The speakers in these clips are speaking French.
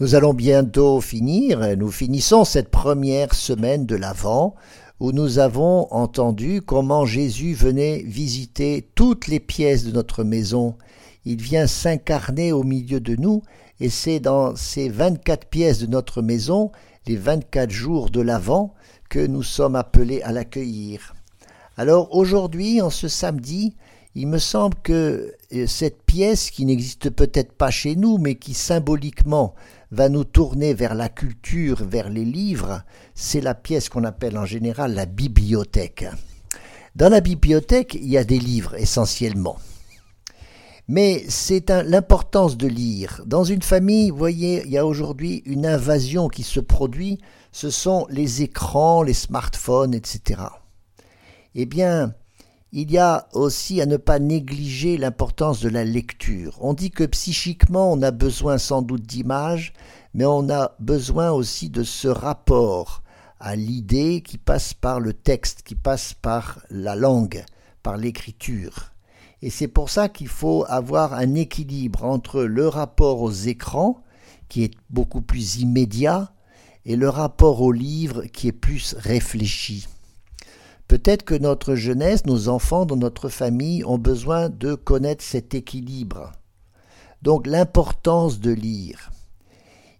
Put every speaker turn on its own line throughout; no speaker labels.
Nous allons bientôt finir, nous finissons cette première semaine de l'Avent où nous avons entendu comment Jésus venait visiter toutes les pièces de notre maison. Il vient s'incarner au milieu de nous et c'est dans ces 24 pièces de notre maison, les 24 jours de l'Avent, que nous sommes appelés à l'accueillir. Alors aujourd'hui, en ce samedi, il me semble que euh, cette pièce, qui n'existe peut-être pas chez nous, mais qui symboliquement va nous tourner vers la culture, vers les livres, c'est la pièce qu'on appelle en général la bibliothèque. Dans la bibliothèque, il y a des livres essentiellement. Mais c'est l'importance de lire. Dans une famille, vous voyez, il y a aujourd'hui une invasion qui se produit, ce sont les écrans, les smartphones, etc. Eh bien, il y a aussi à ne pas négliger l'importance de la lecture. On dit que psychiquement on a besoin sans doute d'images, mais on a besoin aussi de ce rapport à l'idée qui passe par le texte, qui passe par la langue, par l'écriture. Et c'est pour ça qu'il faut avoir un équilibre entre le rapport aux écrans, qui est beaucoup plus immédiat, et le rapport au livre qui est plus réfléchi. Peut-être que notre jeunesse, nos enfants dans notre famille ont besoin de connaître cet équilibre. Donc l'importance de lire.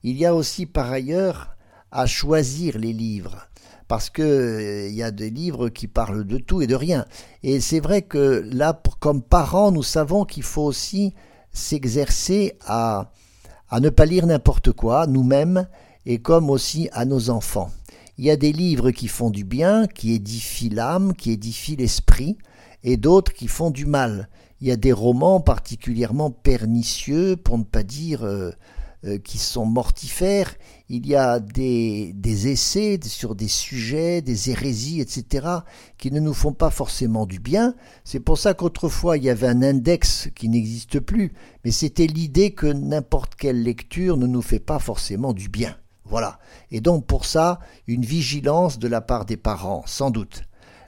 Il y a aussi par ailleurs à choisir les livres parce que euh, il y a des livres qui parlent de tout et de rien. Et c'est vrai que là, comme parents, nous savons qu'il faut aussi s'exercer à, à ne pas lire n'importe quoi, nous-mêmes, et comme aussi à nos enfants. Il y a des livres qui font du bien, qui édifient l'âme, qui édifient l'esprit, et d'autres qui font du mal. Il y a des romans particulièrement pernicieux, pour ne pas dire euh, euh, qui sont mortifères. Il y a des, des essais sur des sujets, des hérésies, etc., qui ne nous font pas forcément du bien. C'est pour ça qu'autrefois il y avait un index qui n'existe plus, mais c'était l'idée que n'importe quelle lecture ne nous fait pas forcément du bien. Voilà. Et donc pour ça, une vigilance de la part des parents, sans doute.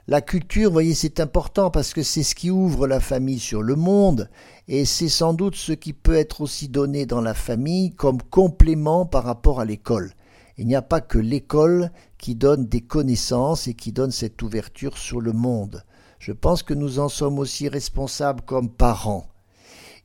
La culture, voyez, c'est important parce que c'est ce qui ouvre la famille sur le monde et c'est sans doute ce qui peut être aussi donné dans la famille comme complément par rapport à l'école. Il n'y a pas que l'école qui donne des connaissances et qui donne cette ouverture sur le monde. Je pense que nous en sommes aussi responsables comme parents.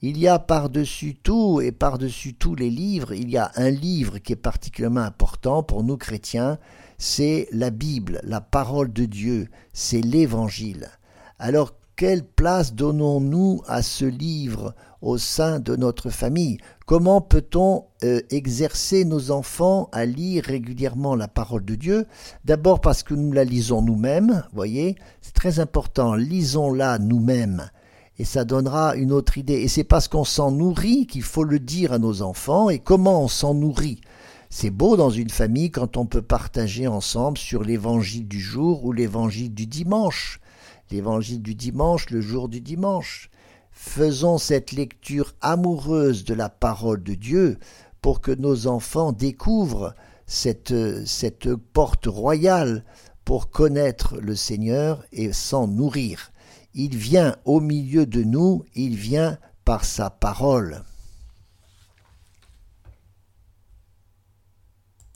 Il y a par-dessus tout et par-dessus tous les livres, il y a un livre qui est particulièrement important pour nous chrétiens, c'est la Bible, la parole de Dieu, c'est l'Évangile. Alors quelle place donnons-nous à ce livre au sein de notre famille? Comment peut-on euh, exercer nos enfants à lire régulièrement la parole de Dieu? D'abord parce que nous la lisons nous-mêmes, voyez, c'est très important, lisons-la nous-mêmes et ça donnera une autre idée. Et c'est parce qu'on s'en nourrit qu'il faut le dire à nos enfants et comment on s'en nourrit? C'est beau dans une famille quand on peut partager ensemble sur l'évangile du jour ou l'évangile du dimanche. L'évangile du dimanche, le jour du dimanche. Faisons cette lecture amoureuse de la parole de Dieu pour que nos enfants découvrent cette, porte royale pour connaître le Seigneur et s'en nourrir. Il vient au milieu de nous, il vient par sa parole.